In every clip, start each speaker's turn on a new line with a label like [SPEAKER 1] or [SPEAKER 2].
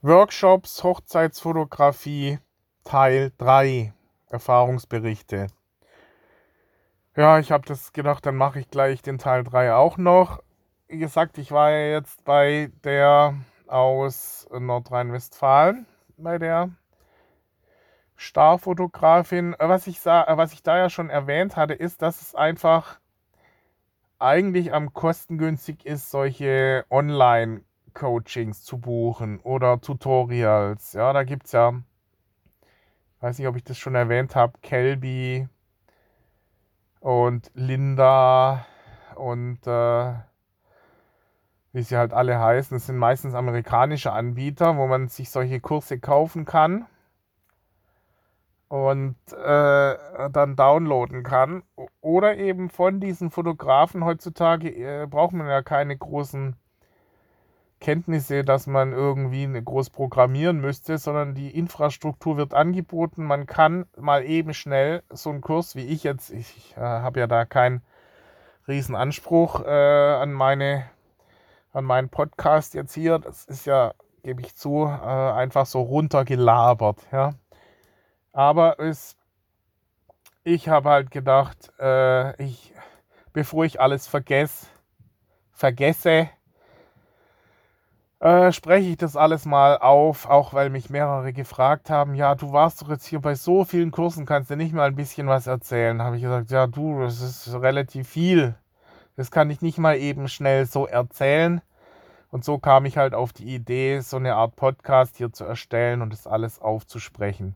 [SPEAKER 1] Workshops, Hochzeitsfotografie, Teil 3, Erfahrungsberichte. Ja, ich habe das gedacht, dann mache ich gleich den Teil 3 auch noch. Wie gesagt, ich war ja jetzt bei der aus Nordrhein-Westfalen, bei der Starfotografin. Was ich, was ich da ja schon erwähnt hatte, ist, dass es einfach eigentlich am kostengünstig ist, solche Online- Coachings zu buchen oder Tutorials. Ja, da gibt es ja, weiß nicht, ob ich das schon erwähnt habe, Kelby und Linda und äh, wie sie halt alle heißen. Das sind meistens amerikanische Anbieter, wo man sich solche Kurse kaufen kann und äh, dann downloaden kann. Oder eben von diesen Fotografen heutzutage äh, braucht man ja keine großen Kenntnisse, dass man irgendwie groß programmieren müsste, sondern die Infrastruktur wird angeboten. Man kann mal eben schnell so einen Kurs wie ich jetzt, ich äh, habe ja da keinen riesen Anspruch äh, an meine an meinen Podcast jetzt hier. Das ist ja, gebe ich zu, äh, einfach so runtergelabert, ja. Aber es, ich habe halt gedacht, äh, ich, bevor ich alles vergesse, vergesse, äh, spreche ich das alles mal auf, auch weil mich mehrere gefragt haben, ja, du warst doch jetzt hier bei so vielen Kursen, kannst du nicht mal ein bisschen was erzählen? Habe ich gesagt, ja, du, das ist relativ viel. Das kann ich nicht mal eben schnell so erzählen. Und so kam ich halt auf die Idee, so eine Art Podcast hier zu erstellen und das alles aufzusprechen.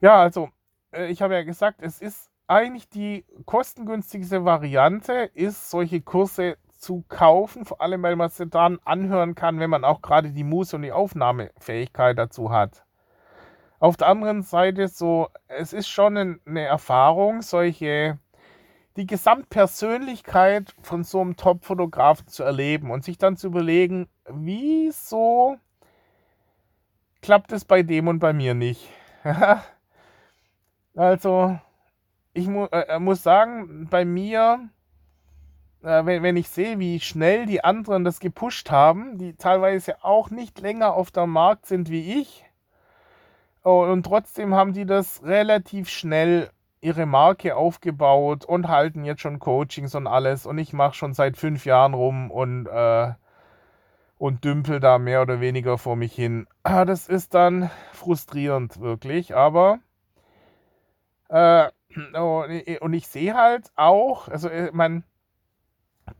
[SPEAKER 1] Ja, also, äh, ich habe ja gesagt, es ist eigentlich die kostengünstigste Variante, ist solche Kurse zu kaufen, vor allem weil man sie dann anhören kann, wenn man auch gerade die Muße und die Aufnahmefähigkeit dazu hat. Auf der anderen Seite so, es ist schon eine Erfahrung, solche, die Gesamtpersönlichkeit von so einem Top-Fotografen zu erleben und sich dann zu überlegen, wieso klappt es bei dem und bei mir nicht. also, ich mu äh, muss sagen, bei mir äh, wenn, wenn ich sehe, wie schnell die anderen das gepusht haben, die teilweise auch nicht länger auf dem Markt sind wie ich, oh, und trotzdem haben die das relativ schnell ihre Marke aufgebaut und halten jetzt schon Coachings und alles. Und ich mache schon seit fünf Jahren rum und, äh, und dümpel da mehr oder weniger vor mich hin. Ah, das ist dann frustrierend, wirklich. Aber äh, oh, und ich sehe halt auch, also äh, man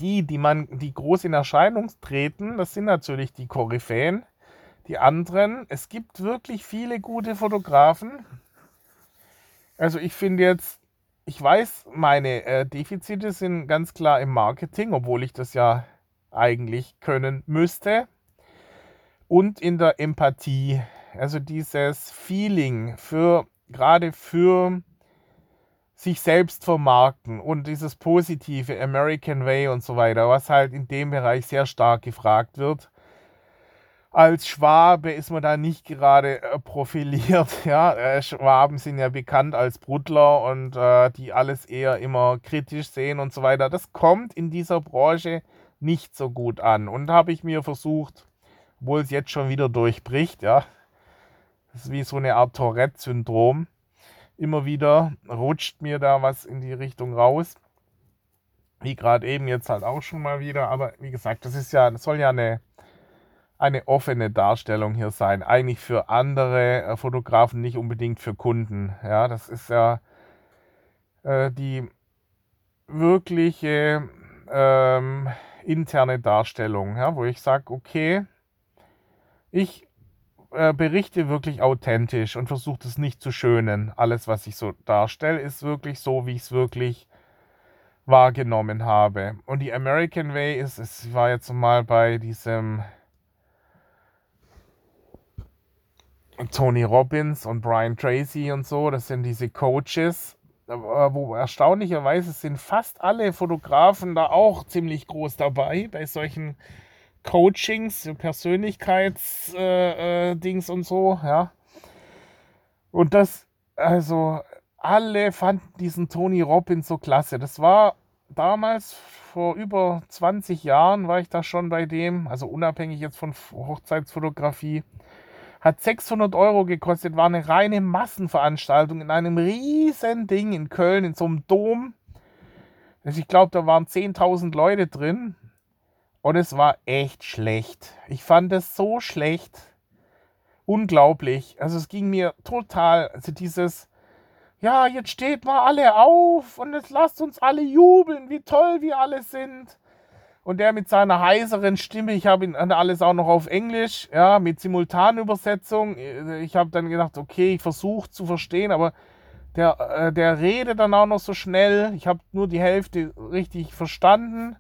[SPEAKER 1] die, die man, die groß in Erscheinung treten, das sind natürlich die Koryphäen. Die anderen, es gibt wirklich viele gute Fotografen. Also ich finde jetzt, ich weiß, meine äh, Defizite sind ganz klar im Marketing, obwohl ich das ja eigentlich können müsste. Und in der Empathie, also dieses Feeling für, gerade für sich selbst vermarkten und dieses positive American Way und so weiter, was halt in dem Bereich sehr stark gefragt wird. Als Schwabe ist man da nicht gerade äh, profiliert. Ja? Äh, Schwaben sind ja bekannt als Bruttler und äh, die alles eher immer kritisch sehen und so weiter. Das kommt in dieser Branche nicht so gut an. Und habe ich mir versucht, obwohl es jetzt schon wieder durchbricht, ja, das ist wie so eine Art Tourette-Syndrom, immer wieder rutscht mir da was in die Richtung raus. Wie gerade eben jetzt halt auch schon mal wieder. Aber wie gesagt, das ist ja, das soll ja eine, eine offene Darstellung hier sein. Eigentlich für andere äh, Fotografen, nicht unbedingt für Kunden. Ja, das ist ja äh, die wirkliche ähm, interne Darstellung, ja, wo ich sage, okay, ich äh, berichte wirklich authentisch und versuche das nicht zu schönen. Alles, was ich so darstelle, ist wirklich so, wie ich es wirklich wahrgenommen habe. Und die American Way ist, es war jetzt mal bei diesem Tony Robbins und Brian Tracy und so, das sind diese Coaches, äh, wo erstaunlicherweise sind fast alle Fotografen da auch ziemlich groß dabei bei solchen Coachings, Persönlichkeitsdings äh, äh, und so, ja. Und das, also, alle fanden diesen Tony Robbins so klasse. Das war damals, vor über 20 Jahren, war ich da schon bei dem, also unabhängig jetzt von Hochzeitsfotografie. Hat 600 Euro gekostet, war eine reine Massenveranstaltung in einem riesen Ding in Köln, in so einem Dom. Also ich glaube, da waren 10.000 Leute drin. Und es war echt schlecht. Ich fand es so schlecht. Unglaublich. Also es ging mir total, also dieses, ja, jetzt steht mal alle auf und jetzt lasst uns alle jubeln, wie toll wir alle sind. Und der mit seiner heiseren Stimme, ich habe ihn alles auch noch auf Englisch, ja, mit Simultanübersetzung. Ich habe dann gedacht, okay, ich versuche zu verstehen, aber der, äh, der redet dann auch noch so schnell. Ich habe nur die Hälfte richtig verstanden.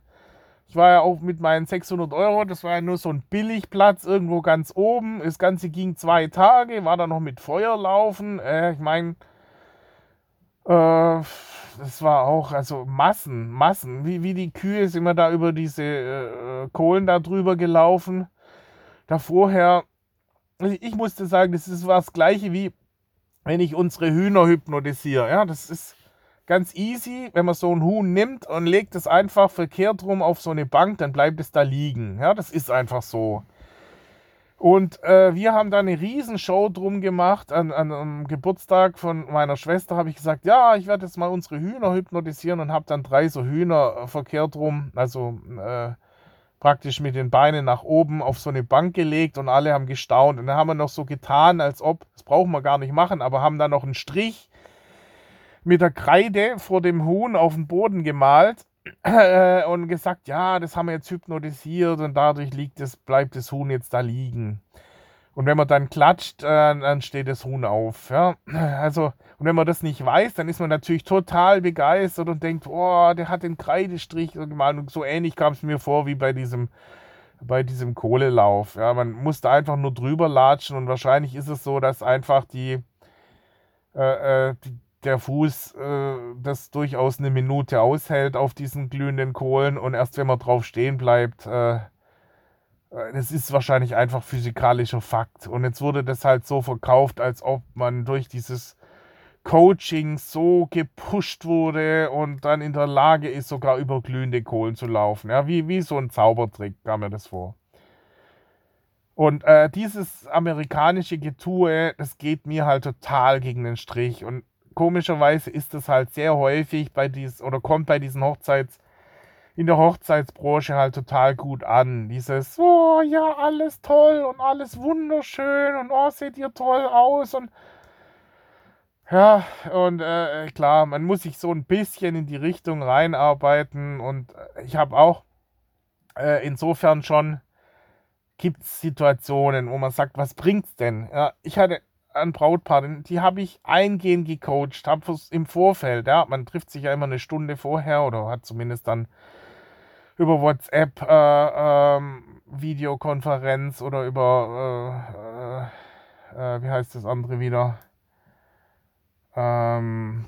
[SPEAKER 1] Ich war ja auch mit meinen 600 Euro, das war ja nur so ein Billigplatz irgendwo ganz oben. Das Ganze ging zwei Tage, war dann noch mit Feuerlaufen. Äh, ich meine, äh, das war auch, also Massen, Massen. Wie, wie die Kühe sind wir da über diese äh, Kohlen da drüber gelaufen. Da vorher, ich musste sagen, das ist was Gleiche wie wenn ich unsere Hühner hypnotisiere. Ja, das ist ganz easy. Wenn man so ein Huhn nimmt und legt es einfach verkehrt rum auf so eine Bank, dann bleibt es da liegen. Ja, das ist einfach so. Und äh, wir haben da eine Riesenshow drum gemacht. An, an, am Geburtstag von meiner Schwester habe ich gesagt, ja, ich werde jetzt mal unsere Hühner hypnotisieren und habe dann drei so Hühner verkehrt rum, also äh, praktisch mit den Beinen nach oben auf so eine Bank gelegt und alle haben gestaunt. Und dann haben wir noch so getan, als ob, das brauchen wir gar nicht machen, aber haben dann noch einen Strich mit der Kreide vor dem Huhn auf den Boden gemalt äh, und gesagt, ja, das haben wir jetzt hypnotisiert und dadurch liegt es, bleibt das Huhn jetzt da liegen. Und wenn man dann klatscht, äh, dann steht das Huhn auf. Ja? Also, und wenn man das nicht weiß, dann ist man natürlich total begeistert und denkt, oh, der hat den Kreidestrich gemalt. Und so ähnlich kam es mir vor wie bei diesem, bei diesem Kohlelauf. Ja? Man musste einfach nur drüber latschen und wahrscheinlich ist es so, dass einfach die, äh, äh die der Fuß äh, das durchaus eine Minute aushält auf diesen glühenden Kohlen und erst wenn man drauf stehen bleibt, äh, äh, das ist wahrscheinlich einfach physikalischer Fakt. Und jetzt wurde das halt so verkauft, als ob man durch dieses Coaching so gepusht wurde und dann in der Lage ist, sogar über glühende Kohlen zu laufen. Ja, wie, wie so ein Zaubertrick kam mir das vor. Und äh, dieses amerikanische Getue, das geht mir halt total gegen den Strich. Und komischerweise ist es halt sehr häufig bei dies oder kommt bei diesen Hochzeits in der Hochzeitsbranche halt total gut an. Dieses, oh ja, alles toll und alles wunderschön und oh, seht ihr toll aus und ja, und äh, klar, man muss sich so ein bisschen in die Richtung reinarbeiten und ich habe auch äh, insofern schon gibt es Situationen, wo man sagt, was bringt's denn? Ja, ich hatte ein Brautpaar, die habe ich eingehend gecoacht, habe im Vorfeld, ja, man trifft sich ja immer eine Stunde vorher oder hat zumindest dann über WhatsApp äh, ähm, Videokonferenz oder über, äh, äh, äh wie heißt das andere wieder? Ähm,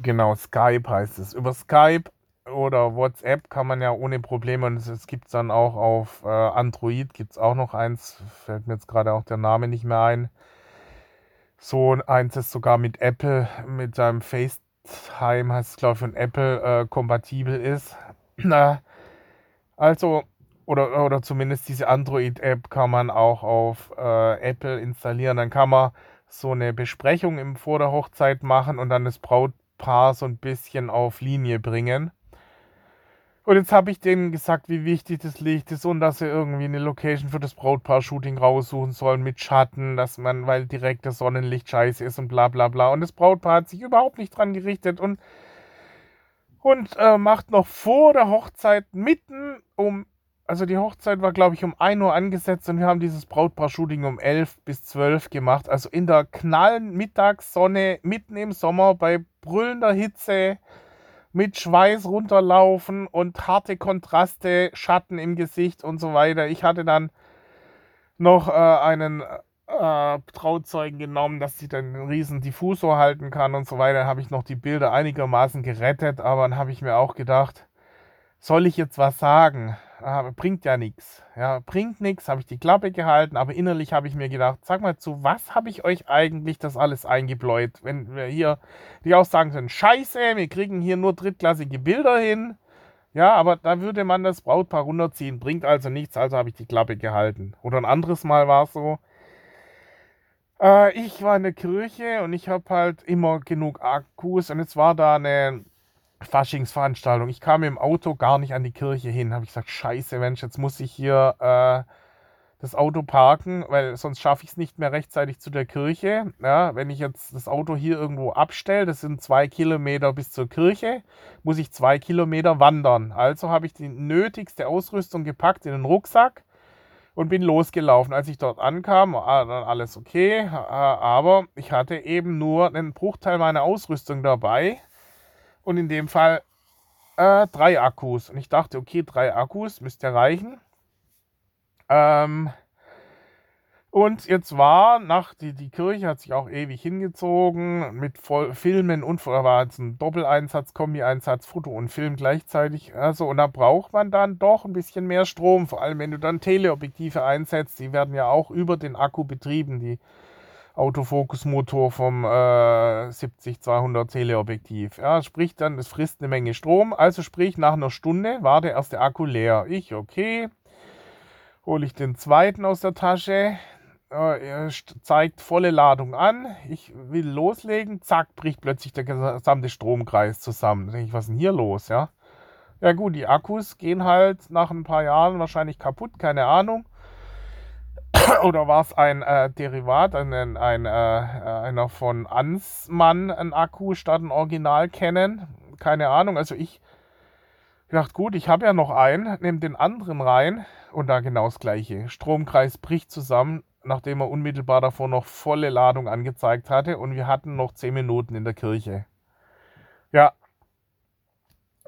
[SPEAKER 1] genau, Skype heißt es. Über Skype oder WhatsApp kann man ja ohne Probleme, und es gibt es dann auch auf äh, Android, gibt es auch noch eins, fällt mir jetzt gerade auch der Name nicht mehr ein. So eins, das sogar mit Apple, mit seinem FaceTime, heißt es glaube ich von Apple, äh, kompatibel ist. also, oder, oder zumindest diese Android-App kann man auch auf äh, Apple installieren. Dann kann man so eine Besprechung im, vor der Hochzeit machen und dann das Brautpaar so ein bisschen auf Linie bringen. Und jetzt habe ich denen gesagt, wie wichtig das Licht ist und dass sie irgendwie eine Location für das Brautpaar-Shooting raussuchen sollen mit Schatten, dass man, weil direkt das Sonnenlicht scheiße ist und bla bla bla. Und das Brautpaar hat sich überhaupt nicht dran gerichtet und, und äh, macht noch vor der Hochzeit mitten um, also die Hochzeit war glaube ich um 1 Uhr angesetzt und wir haben dieses Brautpaar-Shooting um 11 bis 12 gemacht. Also in der knallen Mittagssonne, mitten im Sommer bei brüllender Hitze mit Schweiß runterlaufen und harte Kontraste, Schatten im Gesicht und so weiter. Ich hatte dann noch äh, einen äh, Trauzeugen genommen, dass sie dann einen riesen Diffusor halten kann und so weiter. Dann habe ich noch die Bilder einigermaßen gerettet, aber dann habe ich mir auch gedacht, soll ich jetzt was sagen? Aber bringt ja nichts. Ja, bringt nichts, habe ich die Klappe gehalten, aber innerlich habe ich mir gedacht, sag mal, zu was habe ich euch eigentlich das alles eingebläut? Wenn wir hier, die auch sagen können, scheiße, wir kriegen hier nur drittklassige Bilder hin. Ja, aber da würde man das Brautpaar runterziehen, bringt also nichts, also habe ich die Klappe gehalten. Oder ein anderes Mal war es so, äh, ich war in der Kirche und ich habe halt immer genug Akkus und jetzt war da eine Faschingsveranstaltung. Ich kam im Auto gar nicht an die Kirche hin. Habe ich gesagt, scheiße Mensch, jetzt muss ich hier äh, das Auto parken, weil sonst schaffe ich es nicht mehr rechtzeitig zu der Kirche. Ja, wenn ich jetzt das Auto hier irgendwo abstelle, das sind zwei Kilometer bis zur Kirche, muss ich zwei Kilometer wandern. Also habe ich die nötigste Ausrüstung gepackt in den Rucksack und bin losgelaufen. Als ich dort ankam, war dann alles okay, aber ich hatte eben nur einen Bruchteil meiner Ausrüstung dabei und in dem Fall äh, drei Akkus. Und ich dachte, okay, drei Akkus müsste reichen. Ähm, und jetzt war nach die, die Kirche hat sich auch ewig hingezogen mit Voll Filmen und war jetzt ein Doppeleinsatz, Kombi-Einsatz, Foto und Film gleichzeitig. Also und da braucht man dann doch ein bisschen mehr Strom, vor allem wenn du dann Teleobjektive einsetzt. Die werden ja auch über den Akku betrieben, die Autofokusmotor vom äh, 70-200 Teleobjektiv. Ja, sprich dann, es frisst eine Menge Strom. Also sprich, nach einer Stunde war der erste Akku leer. Ich, okay, hole ich den zweiten aus der Tasche. Äh, er zeigt volle Ladung an. Ich will loslegen. Zack, bricht plötzlich der gesamte Stromkreis zusammen. Denke ich, was ist denn hier los, ja? Ja gut, die Akkus gehen halt nach ein paar Jahren wahrscheinlich kaputt, keine Ahnung. oder war es ein äh, Derivat, ein, ein, äh, einer von Ansmann, ein Akku statt ein Original kennen? Keine Ahnung. Also ich dachte, gut, ich habe ja noch einen, nehme den anderen rein und da genau das gleiche. Stromkreis bricht zusammen, nachdem er unmittelbar davor noch volle Ladung angezeigt hatte und wir hatten noch 10 Minuten in der Kirche. Ja,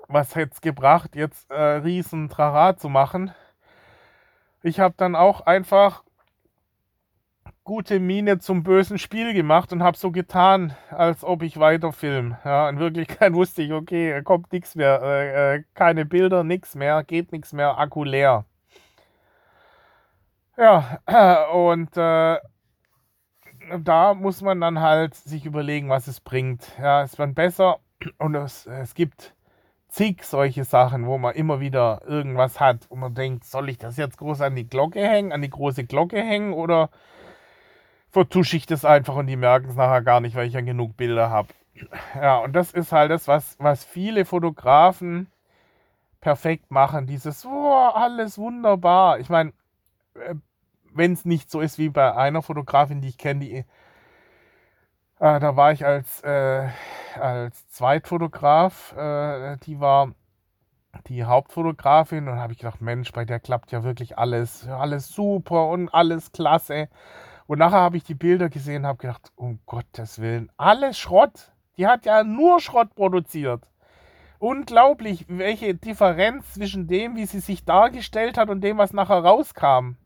[SPEAKER 1] was hätte es gebracht, jetzt äh, riesen Trara zu machen? Ich habe dann auch einfach gute Miene zum bösen Spiel gemacht und habe so getan, als ob ich weiter film. Ja, in Wirklichkeit wusste ich, okay, kommt nichts mehr, äh, äh, keine Bilder, nichts mehr, geht nichts mehr, Akku leer. Ja, und äh, da muss man dann halt sich überlegen, was es bringt. Ja, es wird besser und es, es gibt zig solche Sachen, wo man immer wieder irgendwas hat und man denkt, soll ich das jetzt groß an die Glocke hängen, an die große Glocke hängen oder vertusche ich das einfach und die merken es nachher gar nicht, weil ich ja genug Bilder habe. Ja, und das ist halt das, was, was viele Fotografen perfekt machen. Dieses, oh, alles wunderbar. Ich meine, äh, wenn es nicht so ist wie bei einer Fotografin, die ich kenne, die, äh, da war ich als, äh, als Zweitfotograf, äh, die war die Hauptfotografin und habe ich gedacht, Mensch, bei der klappt ja wirklich alles, alles super und alles klasse. Und nachher habe ich die Bilder gesehen und habe gedacht, um Gottes Willen, alles Schrott. Die hat ja nur Schrott produziert. Unglaublich, welche Differenz zwischen dem, wie sie sich dargestellt hat und dem, was nachher rauskam.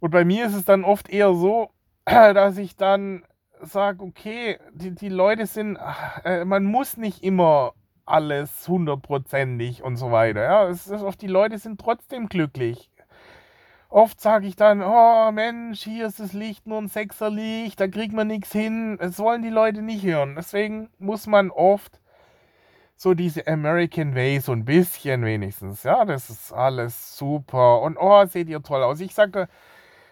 [SPEAKER 1] Und bei mir ist es dann oft eher so, dass ich dann sage, okay, die, die Leute sind, äh, man muss nicht immer alles hundertprozentig und so weiter. Ja, es ist oft, die Leute sind trotzdem glücklich. Oft sage ich dann, oh Mensch, hier ist das Licht nur ein Sechserlicht, da kriegt man nichts hin. Das wollen die Leute nicht hören. Deswegen muss man oft so diese American Way, so ein bisschen wenigstens. Ja, das ist alles super. Und oh, seht ihr toll aus. Ich sagte,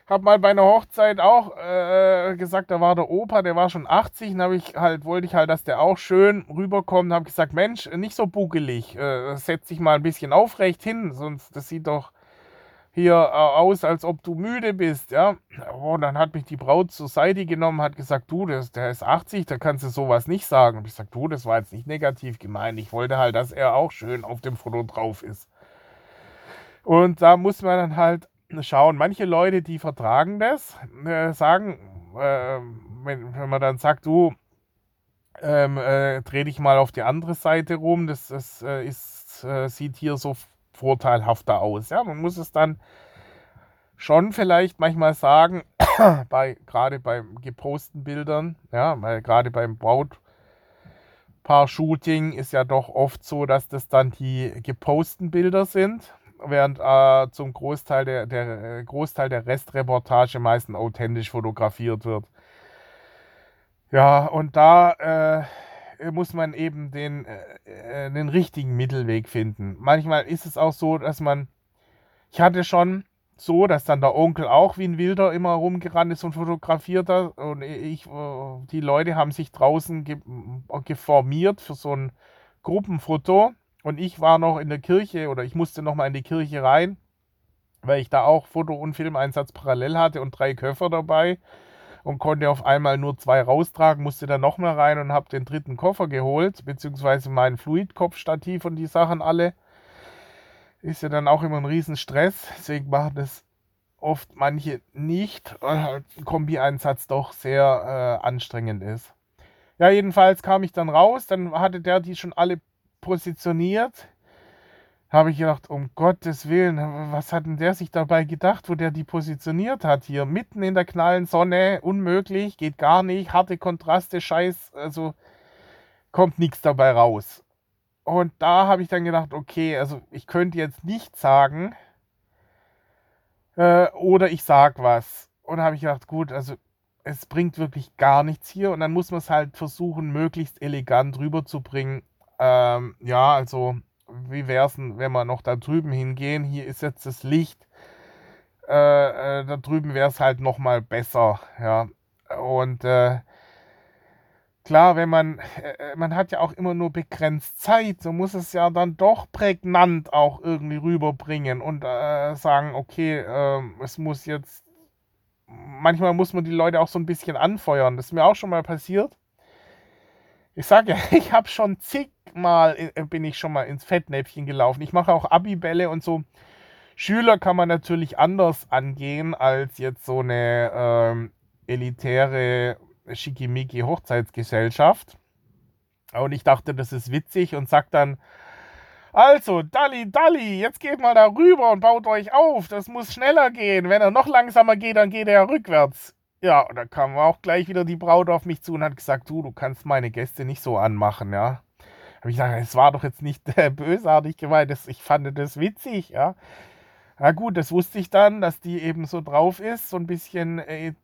[SPEAKER 1] habe mal bei einer Hochzeit auch äh, gesagt, da war der Opa, der war schon 80, und ich halt, wollte ich halt, dass der auch schön rüberkommt, habe gesagt, Mensch, nicht so bugelig, äh, setz dich mal ein bisschen aufrecht hin, sonst das sieht doch hier äh, aus, als ob du müde bist, ja. Oh, und dann hat mich die Braut zur Seite genommen, hat gesagt, du, das, der ist 80, da kannst du sowas nicht sagen. Und ich gesagt, du, das war jetzt nicht negativ gemeint. Ich wollte halt, dass er auch schön auf dem Foto drauf ist. Und da muss man dann halt schauen. Manche Leute, die vertragen das, äh, sagen, äh, wenn, wenn man dann sagt, du, ähm, äh, dreh dich mal auf die andere Seite rum, das, das äh, ist, äh, sieht hier so vorteilhafter aus. Ja, man muss es dann schon vielleicht manchmal sagen, bei, gerade bei geposten Bildern, ja, weil gerade beim Brautpaar-Shooting ist ja doch oft so, dass das dann die geposten Bilder sind. während äh, zum Großteil der, der äh, Großteil der Restreportage meistens authentisch fotografiert wird. Ja, und da äh, muss man eben den, äh, den richtigen Mittelweg finden. Manchmal ist es auch so, dass man, ich hatte schon so, dass dann der Onkel auch wie ein Wilder immer rumgerannt ist und fotografiert hat. Und ich, die Leute haben sich draußen ge geformiert für so ein Gruppenfoto. Und ich war noch in der Kirche oder ich musste noch mal in die Kirche rein, weil ich da auch Foto- und Filmeinsatz parallel hatte und drei Köffer dabei und konnte auf einmal nur zwei raustragen, musste dann noch mal rein und habe den dritten Koffer geholt, beziehungsweise mein Fluidkopfstativ und die Sachen alle. Ist ja dann auch immer ein Riesenstress, deswegen machen das oft manche nicht, weil halt ein Kombi-Einsatz doch sehr äh, anstrengend ist. Ja, jedenfalls kam ich dann raus, dann hatte der die schon alle positioniert. Habe ich gedacht, um Gottes Willen, was hat denn der sich dabei gedacht, wo der die positioniert hat hier? Mitten in der knallen Sonne, unmöglich, geht gar nicht, harte Kontraste, scheiß, also kommt nichts dabei raus. Und da habe ich dann gedacht, okay, also ich könnte jetzt nicht sagen, äh, oder ich sag was. Und da habe ich gedacht, gut, also es bringt wirklich gar nichts hier und dann muss man es halt versuchen, möglichst elegant rüberzubringen. Ähm, ja, also, wie wäre es denn, wenn wir noch da drüben hingehen? Hier ist jetzt das Licht. Äh, äh, da drüben wäre es halt nochmal besser, ja. Und äh, klar, wenn man, äh, man hat ja auch immer nur begrenzt Zeit, so muss es ja dann doch prägnant auch irgendwie rüberbringen und äh, sagen, okay, ähm, es muss jetzt, manchmal muss man die Leute auch so ein bisschen anfeuern. Das ist mir auch schon mal passiert. Ich sage ja, ich habe schon zigmal, äh, bin ich schon mal ins Fettnäpfchen gelaufen. Ich mache auch Abibälle und so. Schüler kann man natürlich anders angehen als jetzt so eine ähm, elitäre Schickimicki Hochzeitsgesellschaft. Und ich dachte, das ist witzig und sag dann, also, Dalli, Dalli, jetzt geht mal da rüber und baut euch auf. Das muss schneller gehen. Wenn er noch langsamer geht, dann geht er ja rückwärts. Ja, und da kam auch gleich wieder die Braut auf mich zu und hat gesagt, du, du kannst meine Gäste nicht so anmachen, ja. Habe ich gesagt, es war doch jetzt nicht äh, bösartig gemeint, das, ich fand das witzig, ja. Na gut, das wusste ich dann, dass die eben so drauf ist, so ein bisschen äh,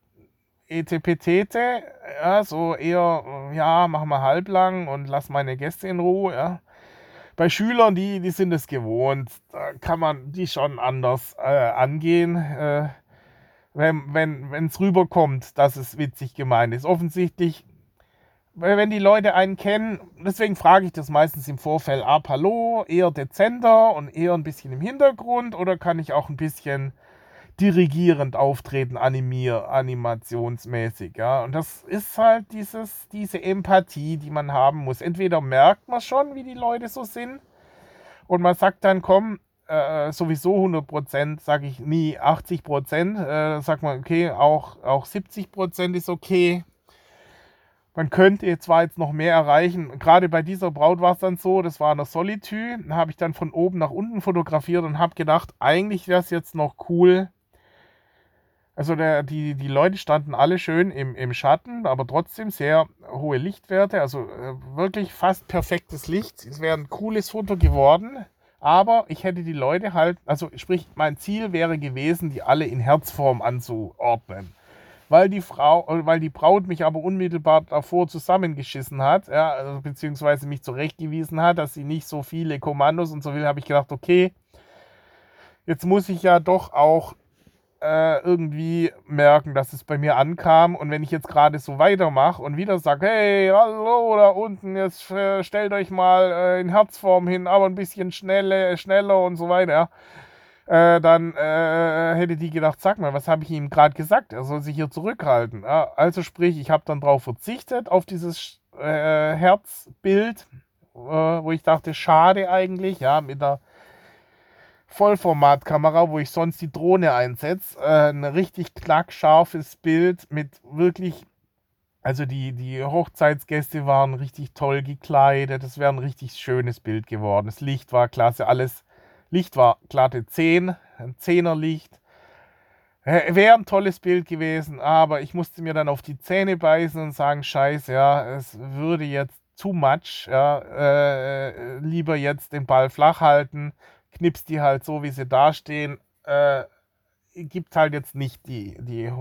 [SPEAKER 1] etepetete, ja, so eher, ja, mach mal halblang und lass meine Gäste in Ruhe, ja. Bei Schülern, die, die sind es gewohnt, da kann man die schon anders äh, angehen. Äh, wenn es wenn, rüberkommt, dass es witzig gemeint ist. Offensichtlich, wenn die Leute einen kennen, deswegen frage ich das meistens im Vorfeld ab, hallo, eher dezenter und eher ein bisschen im Hintergrund oder kann ich auch ein bisschen dirigierend auftreten, animier, animationsmäßig, ja. Und das ist halt dieses, diese Empathie, die man haben muss. Entweder merkt man schon, wie die Leute so sind, und man sagt dann, komm, äh, sowieso 100 Prozent, sage ich nie 80 Prozent. Äh, sagt man, okay, auch, auch 70 Prozent ist okay. Man könnte zwar jetzt noch mehr erreichen. Gerade bei dieser Braut war es dann so, das war eine Solitü. Da habe ich dann von oben nach unten fotografiert und habe gedacht, eigentlich wäre es jetzt noch cool. Also der, die, die Leute standen alle schön im, im Schatten, aber trotzdem sehr hohe Lichtwerte. Also äh, wirklich fast perfektes Licht. Es wäre ein cooles Foto geworden. Aber ich hätte die Leute halt, also sprich, mein Ziel wäre gewesen, die alle in Herzform anzuordnen. Weil die Frau, äh, weil die Braut mich aber unmittelbar davor zusammengeschissen hat, ja, also, beziehungsweise mich zurechtgewiesen hat, dass sie nicht so viele Kommandos und so will, habe ich gedacht, okay, jetzt muss ich ja doch auch äh, irgendwie merken, dass es bei mir ankam. Und wenn ich jetzt gerade so weitermache und wieder sage, hey, hallo da unten, jetzt äh, stellt euch mal in Herzform hin, aber ein bisschen schnelle, schneller und so weiter, äh, dann äh, hätte die gedacht, sag mal, was habe ich ihm gerade gesagt? Er soll sich hier zurückhalten. Ja, also sprich, ich habe dann darauf verzichtet, auf dieses äh, Herzbild, wo ich dachte, schade eigentlich, ja, mit der Vollformatkamera, wo ich sonst die Drohne einsetze. Äh, ein richtig knackscharfes Bild mit wirklich, also die, die Hochzeitsgäste waren richtig toll gekleidet. Es wäre ein richtig schönes Bild geworden. Das Licht war klasse, alles. Licht war glatte 10, ein 10er Licht. Äh, wäre ein tolles Bild gewesen, aber ich musste mir dann auf die Zähne beißen und sagen, scheiße, ja, es würde jetzt too much, ja, äh, lieber jetzt den Ball flach halten, knipst die halt so, wie sie dastehen. Äh, gibt halt jetzt nicht die, die.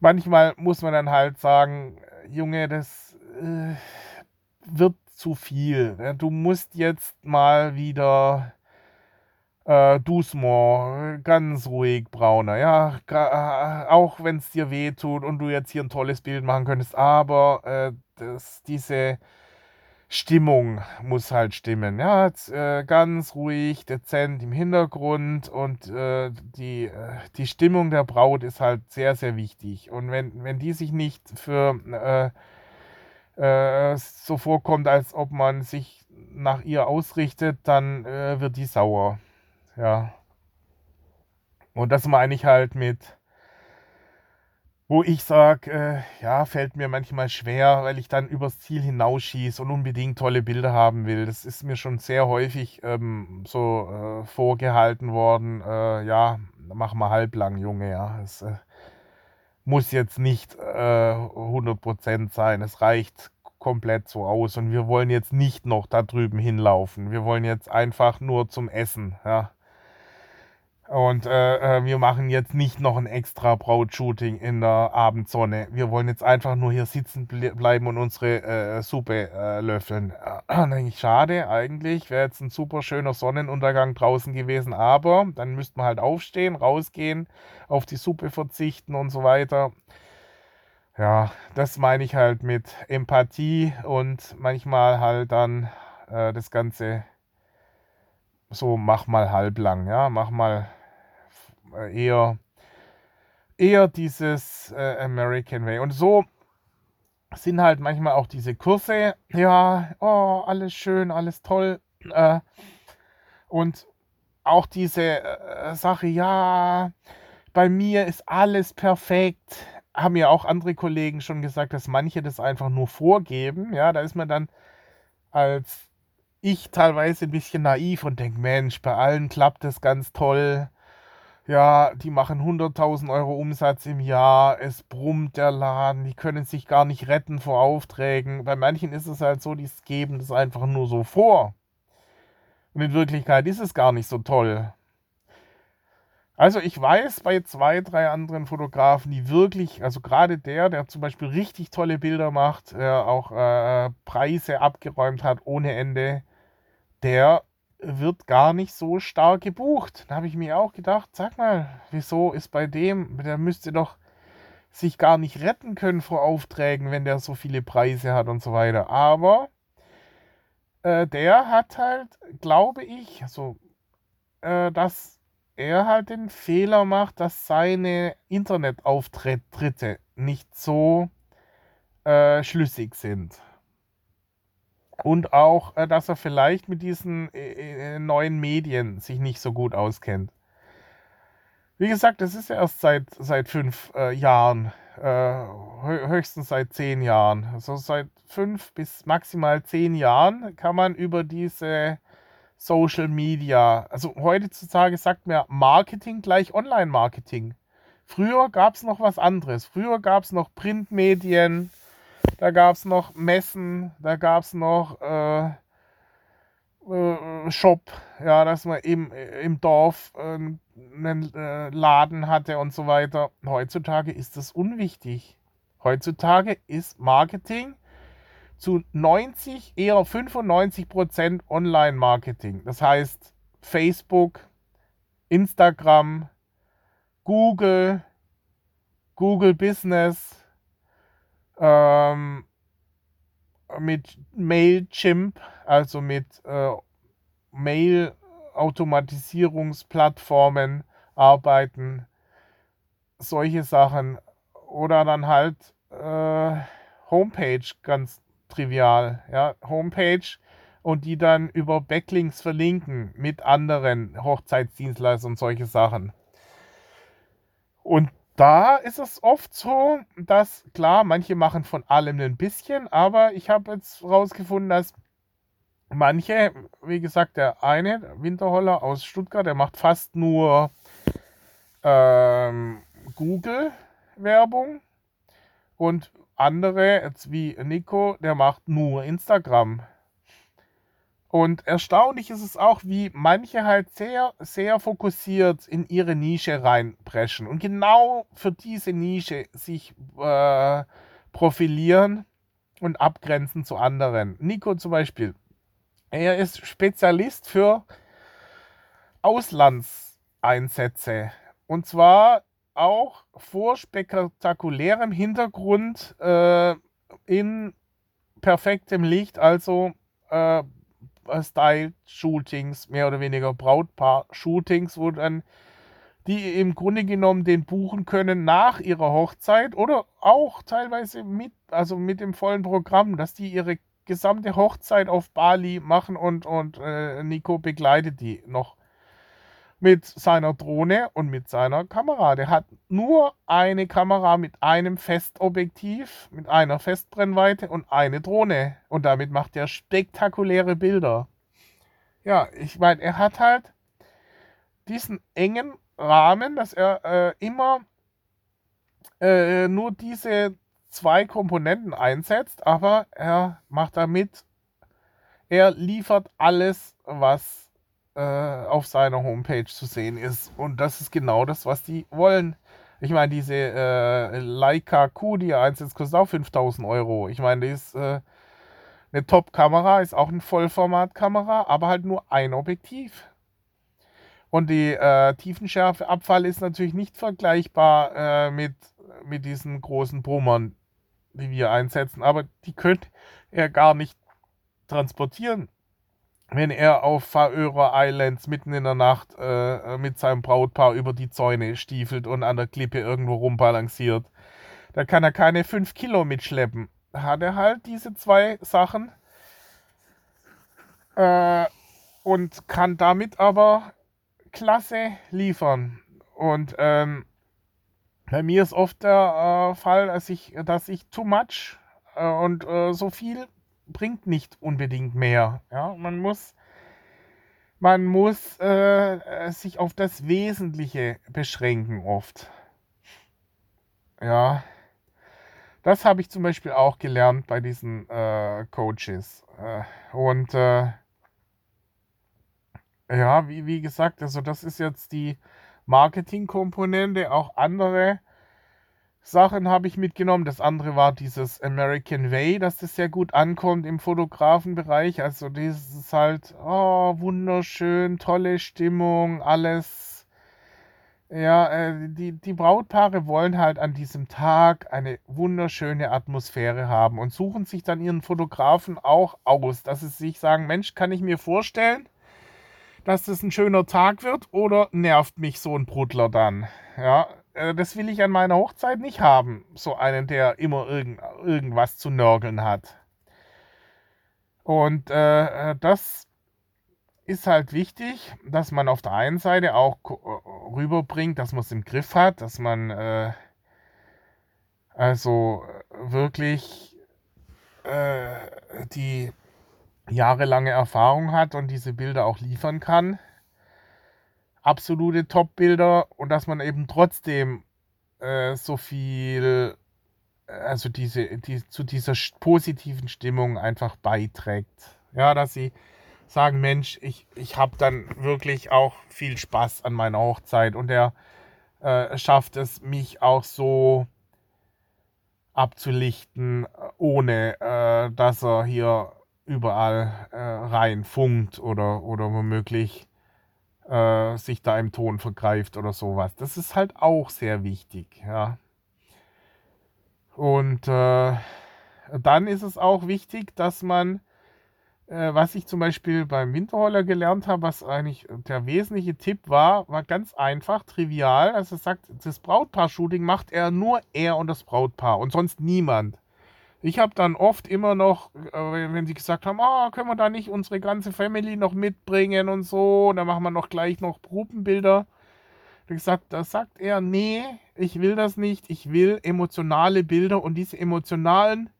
[SPEAKER 1] Manchmal muss man dann halt sagen, Junge, das äh, wird zu viel. Du musst jetzt mal wieder äh, Dusmont, ganz ruhig, Brauner, ja, äh, auch wenn es dir weh tut und du jetzt hier ein tolles Bild machen könntest, aber äh, das, diese Stimmung muss halt stimmen. Ja, jetzt, äh, ganz ruhig, dezent im Hintergrund und äh, die, äh, die Stimmung der Braut ist halt sehr, sehr wichtig. Und wenn, wenn die sich nicht für äh, so vorkommt, als ob man sich nach ihr ausrichtet, dann wird die sauer. Ja. Und das meine ich halt mit wo ich sage, äh, ja, fällt mir manchmal schwer, weil ich dann übers Ziel hinausschieße und unbedingt tolle Bilder haben will. Das ist mir schon sehr häufig ähm, so äh, vorgehalten worden. Äh, ja, mach mal halblang, Junge, ja. Es äh, muss jetzt nicht äh, 100% sein. Es reicht komplett so aus und wir wollen jetzt nicht noch da drüben hinlaufen. Wir wollen jetzt einfach nur zum Essen, ja. Und äh, äh, wir machen jetzt nicht noch ein extra Brautshooting in der Abendsonne. Wir wollen jetzt einfach nur hier sitzen bleiben und unsere äh, Suppe äh, löffeln. Äh, schade eigentlich. Wäre jetzt ein super schöner Sonnenuntergang draußen gewesen. Aber dann müsste man halt aufstehen, rausgehen, auf die Suppe verzichten und so weiter. Ja, das meine ich halt mit Empathie und manchmal halt dann äh, das Ganze so mach mal halblang, ja, mach mal äh, eher, eher dieses äh, American Way. Und so sind halt manchmal auch diese Kurse, ja, oh, alles schön, alles toll. Äh, und auch diese äh, Sache, ja, bei mir ist alles perfekt. Haben ja auch andere Kollegen schon gesagt, dass manche das einfach nur vorgeben. Ja, da ist man dann als ich teilweise ein bisschen naiv und denke, Mensch, bei allen klappt das ganz toll ja, die machen 100.000 Euro Umsatz im Jahr, es brummt der Laden, die können sich gar nicht retten vor Aufträgen. Bei manchen ist es halt so, die geben das einfach nur so vor. Und in Wirklichkeit ist es gar nicht so toll. Also ich weiß bei zwei, drei anderen Fotografen, die wirklich, also gerade der, der zum Beispiel richtig tolle Bilder macht, der auch äh, Preise abgeräumt hat ohne Ende, der wird gar nicht so stark gebucht. Da habe ich mir auch gedacht, sag mal, wieso ist bei dem, der müsste doch sich gar nicht retten können vor Aufträgen, wenn der so viele Preise hat und so weiter. Aber äh, der hat halt, glaube ich, also, äh, dass er halt den Fehler macht, dass seine Internetauftritte nicht so äh, schlüssig sind. Und auch, äh, dass er vielleicht mit diesen äh, äh, neuen Medien sich nicht so gut auskennt. Wie gesagt, das ist ja erst seit, seit fünf äh, Jahren, äh, höchstens seit zehn Jahren. Also seit fünf bis maximal zehn Jahren kann man über diese Social Media, also heutzutage sagt man Marketing gleich Online-Marketing. Früher gab es noch was anderes. Früher gab es noch Printmedien, da gab es noch Messen, da gab es noch äh, äh, Shop, ja, dass man eben im Dorf äh, einen äh, Laden hatte und so weiter. Heutzutage ist das unwichtig. Heutzutage ist Marketing zu 90, eher 95 Prozent Online-Marketing. Das heißt Facebook, Instagram, Google, Google Business, ähm, mit Mailchimp, also mit äh, Mail-Automatisierungsplattformen arbeiten, solche Sachen. Oder dann halt äh, Homepage, ganz trivial. Ja, Homepage und die dann über Backlinks verlinken mit anderen Hochzeitsdienstleistern und solche Sachen. Und da ist es oft so, dass klar, manche machen von allem ein bisschen, aber ich habe jetzt rausgefunden, dass manche, wie gesagt, der eine, Winterholler aus Stuttgart, der macht fast nur ähm, Google-Werbung und andere, jetzt wie Nico, der macht nur Instagram. Und erstaunlich ist es auch, wie manche halt sehr, sehr fokussiert in ihre Nische reinpreschen und genau für diese Nische sich äh, profilieren und abgrenzen zu anderen. Nico zum Beispiel, er ist Spezialist für Auslandseinsätze. Und zwar auch vor spektakulärem Hintergrund äh, in perfektem Licht, also äh, Style-Shootings, mehr oder weniger Brautpaar-Shootings, wo dann die im Grunde genommen den buchen können nach ihrer Hochzeit oder auch teilweise mit, also mit dem vollen Programm, dass die ihre gesamte Hochzeit auf Bali machen und, und äh, Nico begleitet die noch mit seiner Drohne und mit seiner Kamera. Der hat nur eine Kamera mit einem Festobjektiv, mit einer Festbrennweite und eine Drohne. Und damit macht er spektakuläre Bilder. Ja, ich meine, er hat halt diesen engen Rahmen, dass er äh, immer äh, nur diese zwei Komponenten einsetzt, aber er macht damit, er liefert alles, was auf seiner Homepage zu sehen ist. Und das ist genau das, was die wollen. Ich meine, diese äh, Leica Q, die er einsetzt, kostet auch 5000 Euro. Ich meine, die ist äh, eine Top-Kamera, ist auch eine Vollformat-Kamera, aber halt nur ein Objektiv. Und die äh, Tiefenschärfeabfall ist natürlich nicht vergleichbar äh, mit, mit diesen großen Brummern, die wir einsetzen, aber die könnt er gar nicht transportieren wenn er auf Färöer Islands mitten in der Nacht äh, mit seinem Brautpaar über die Zäune stiefelt und an der Klippe irgendwo rumbalanciert. Da kann er keine 5 Kilo mitschleppen. Hat er halt diese zwei Sachen äh, und kann damit aber klasse liefern. Und ähm, bei mir ist oft der äh, Fall, dass ich, dass ich too much äh, und äh, so viel bringt nicht unbedingt mehr. Ja, man muss, man muss äh, sich auf das Wesentliche beschränken oft. Ja, das habe ich zum Beispiel auch gelernt bei diesen äh, Coaches. Äh, und äh, ja, wie, wie gesagt, also das ist jetzt die Marketingkomponente. Auch andere Sachen habe ich mitgenommen. Das andere war dieses American Way, dass das sehr gut ankommt im Fotografenbereich. Also dieses halt, oh, wunderschön, tolle Stimmung, alles. Ja, äh, die, die Brautpaare wollen halt an diesem Tag eine wunderschöne Atmosphäre haben und suchen sich dann ihren Fotografen auch aus, dass sie sich sagen, Mensch, kann ich mir vorstellen, dass das ein schöner Tag wird oder nervt mich so ein Brudler dann? Ja, das will ich an meiner Hochzeit nicht haben. So einen, der immer irgend, irgendwas zu nörgeln hat. Und äh, äh, das ist halt wichtig, dass man auf der einen Seite auch äh, rüberbringt, dass man es im Griff hat, dass man äh, also wirklich äh, die jahrelange Erfahrung hat und diese Bilder auch liefern kann absolute Top-Bilder und dass man eben trotzdem äh, so viel, also diese, die, zu dieser positiven Stimmung einfach beiträgt. Ja, dass sie sagen, Mensch, ich, ich habe dann wirklich auch viel Spaß an meiner Hochzeit und er äh, schafft es, mich auch so abzulichten, ohne äh, dass er hier überall äh, rein funkt oder, oder womöglich äh, sich da im Ton vergreift oder sowas. Das ist halt auch sehr wichtig, ja. Und äh, dann ist es auch wichtig, dass man, äh, was ich zum Beispiel beim Winterholler gelernt habe, was eigentlich der wesentliche Tipp war, war ganz einfach, trivial. Also sagt, das Brautpaar-Shooting macht er nur er und das Brautpaar und sonst niemand. Ich habe dann oft immer noch, äh, wenn sie gesagt haben, oh, können wir da nicht unsere ganze Family noch mitbringen und so, dann machen wir noch gleich noch Gruppenbilder. Ich gesagt, da sagt er, nee, ich will das nicht. Ich will emotionale Bilder und diese emotionalen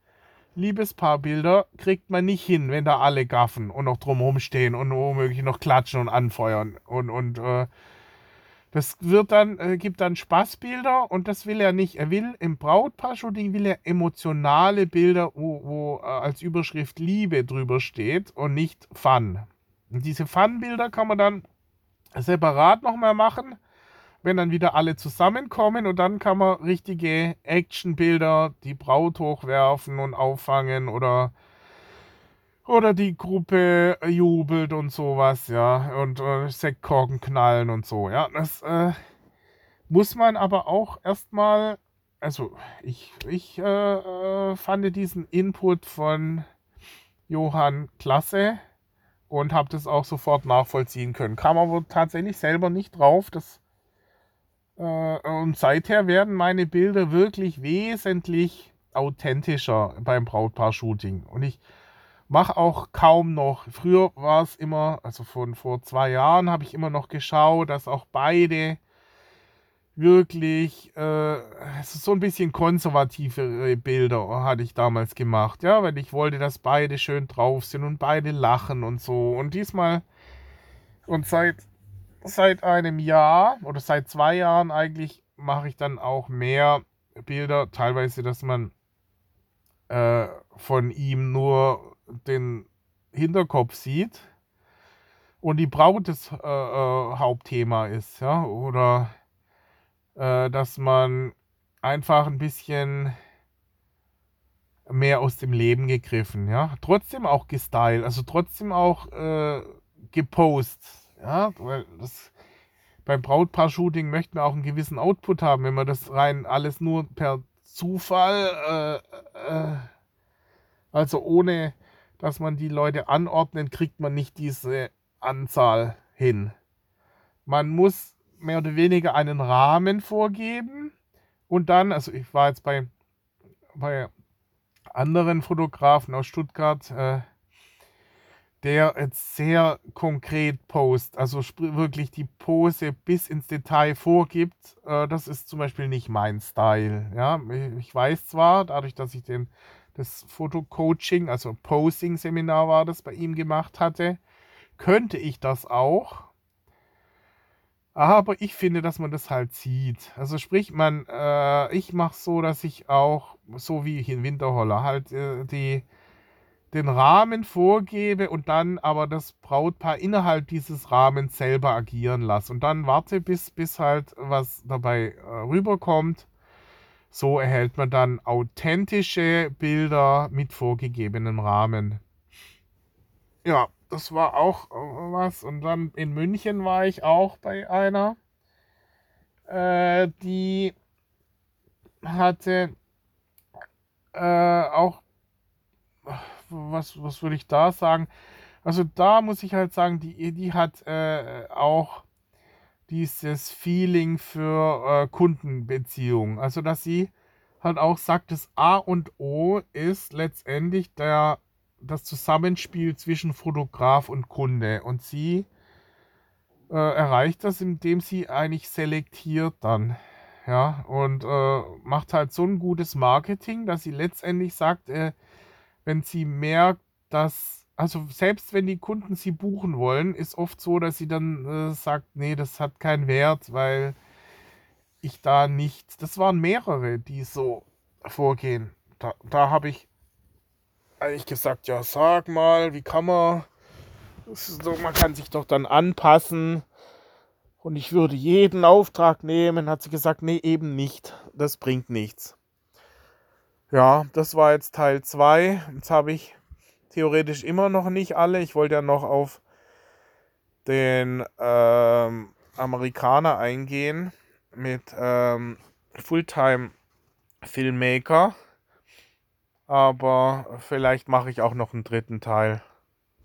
[SPEAKER 1] Liebespaarbilder kriegt man nicht hin, wenn da alle gaffen und noch drumherum stehen und womöglich noch klatschen und anfeuern und, und äh, Das wird dann, äh, gibt dann Spaßbilder und das will er nicht. Er will im Brautpaar-Shooting will er emotionale Bilder, wo, wo äh, als Überschrift Liebe drüber steht und nicht Fun. Und diese Fun-Bilder kann man dann separat nochmal machen, wenn dann wieder alle zusammenkommen und dann kann man richtige Action-Bilder, die Braut hochwerfen und auffangen oder oder die Gruppe jubelt und sowas, ja. Und äh, Sektkorken knallen und so, ja. Das äh, muss man aber auch erstmal. Also, ich, ich äh, äh, fand diesen Input von Johann klasse und habe das auch sofort nachvollziehen können. Kam aber tatsächlich selber nicht drauf. Das, äh, und seither werden meine Bilder wirklich wesentlich authentischer beim Brautpaar-Shooting. Und ich mache auch kaum noch. Früher war es immer, also von vor zwei Jahren habe ich immer noch geschaut, dass auch beide wirklich äh, so ein bisschen konservativere Bilder hatte ich damals gemacht, ja, weil ich wollte, dass beide schön drauf sind und beide lachen und so. Und diesmal und seit seit einem Jahr oder seit zwei Jahren eigentlich mache ich dann auch mehr Bilder, teilweise, dass man äh, von ihm nur den Hinterkopf sieht und die Braut das äh, äh, Hauptthema ist, ja, oder äh, dass man einfach ein bisschen mehr aus dem Leben gegriffen, ja, trotzdem auch gestylt, also trotzdem auch äh, gepost, ja, weil das beim Brautpaar-Shooting möchten wir auch einen gewissen Output haben, wenn man das rein alles nur per Zufall, äh, äh, also ohne dass man die Leute anordnet, kriegt man nicht diese Anzahl hin. Man muss mehr oder weniger einen Rahmen vorgeben und dann, also ich war jetzt bei, bei anderen Fotografen aus Stuttgart, äh, der jetzt sehr konkret post, also wirklich die Pose bis ins Detail vorgibt. Äh, das ist zum Beispiel nicht mein Style. Ja, ich weiß zwar, dadurch, dass ich den das Fotocoaching, also Posing-Seminar war das bei ihm gemacht hatte, könnte ich das auch. Aber ich finde, dass man das halt sieht. Also sprich, man, äh, ich mache so, dass ich auch, so wie in Winterholler, halt äh, die, den Rahmen vorgebe und dann aber das Brautpaar innerhalb dieses Rahmens selber agieren lasse. Und dann warte, bis, bis halt was dabei äh, rüberkommt. So erhält man dann authentische Bilder mit vorgegebenem Rahmen. Ja, das war auch was. Und dann in München war ich auch bei einer, äh, die hatte äh, auch, was, was würde ich da sagen? Also da muss ich halt sagen, die, die hat äh, auch dieses Feeling für äh, Kundenbeziehungen. Also, dass sie halt auch sagt, das A und O ist letztendlich der, das Zusammenspiel zwischen Fotograf und Kunde. Und sie äh, erreicht das, indem sie eigentlich selektiert dann. Ja, und äh, macht halt so ein gutes Marketing, dass sie letztendlich sagt, äh, wenn sie merkt, dass also selbst wenn die Kunden sie buchen wollen, ist oft so, dass sie dann äh, sagt, nee, das hat keinen Wert, weil ich da nicht. Das waren mehrere, die so vorgehen. Da, da habe ich eigentlich gesagt, ja, sag mal, wie kann man. So, man kann sich doch dann anpassen. Und ich würde jeden Auftrag nehmen, hat sie gesagt, nee, eben nicht. Das bringt nichts. Ja, das war jetzt Teil 2. Jetzt habe ich theoretisch immer noch nicht alle. Ich wollte ja noch auf den ähm, Amerikaner eingehen mit ähm, Fulltime Filmmaker. Aber vielleicht mache ich auch noch einen dritten Teil.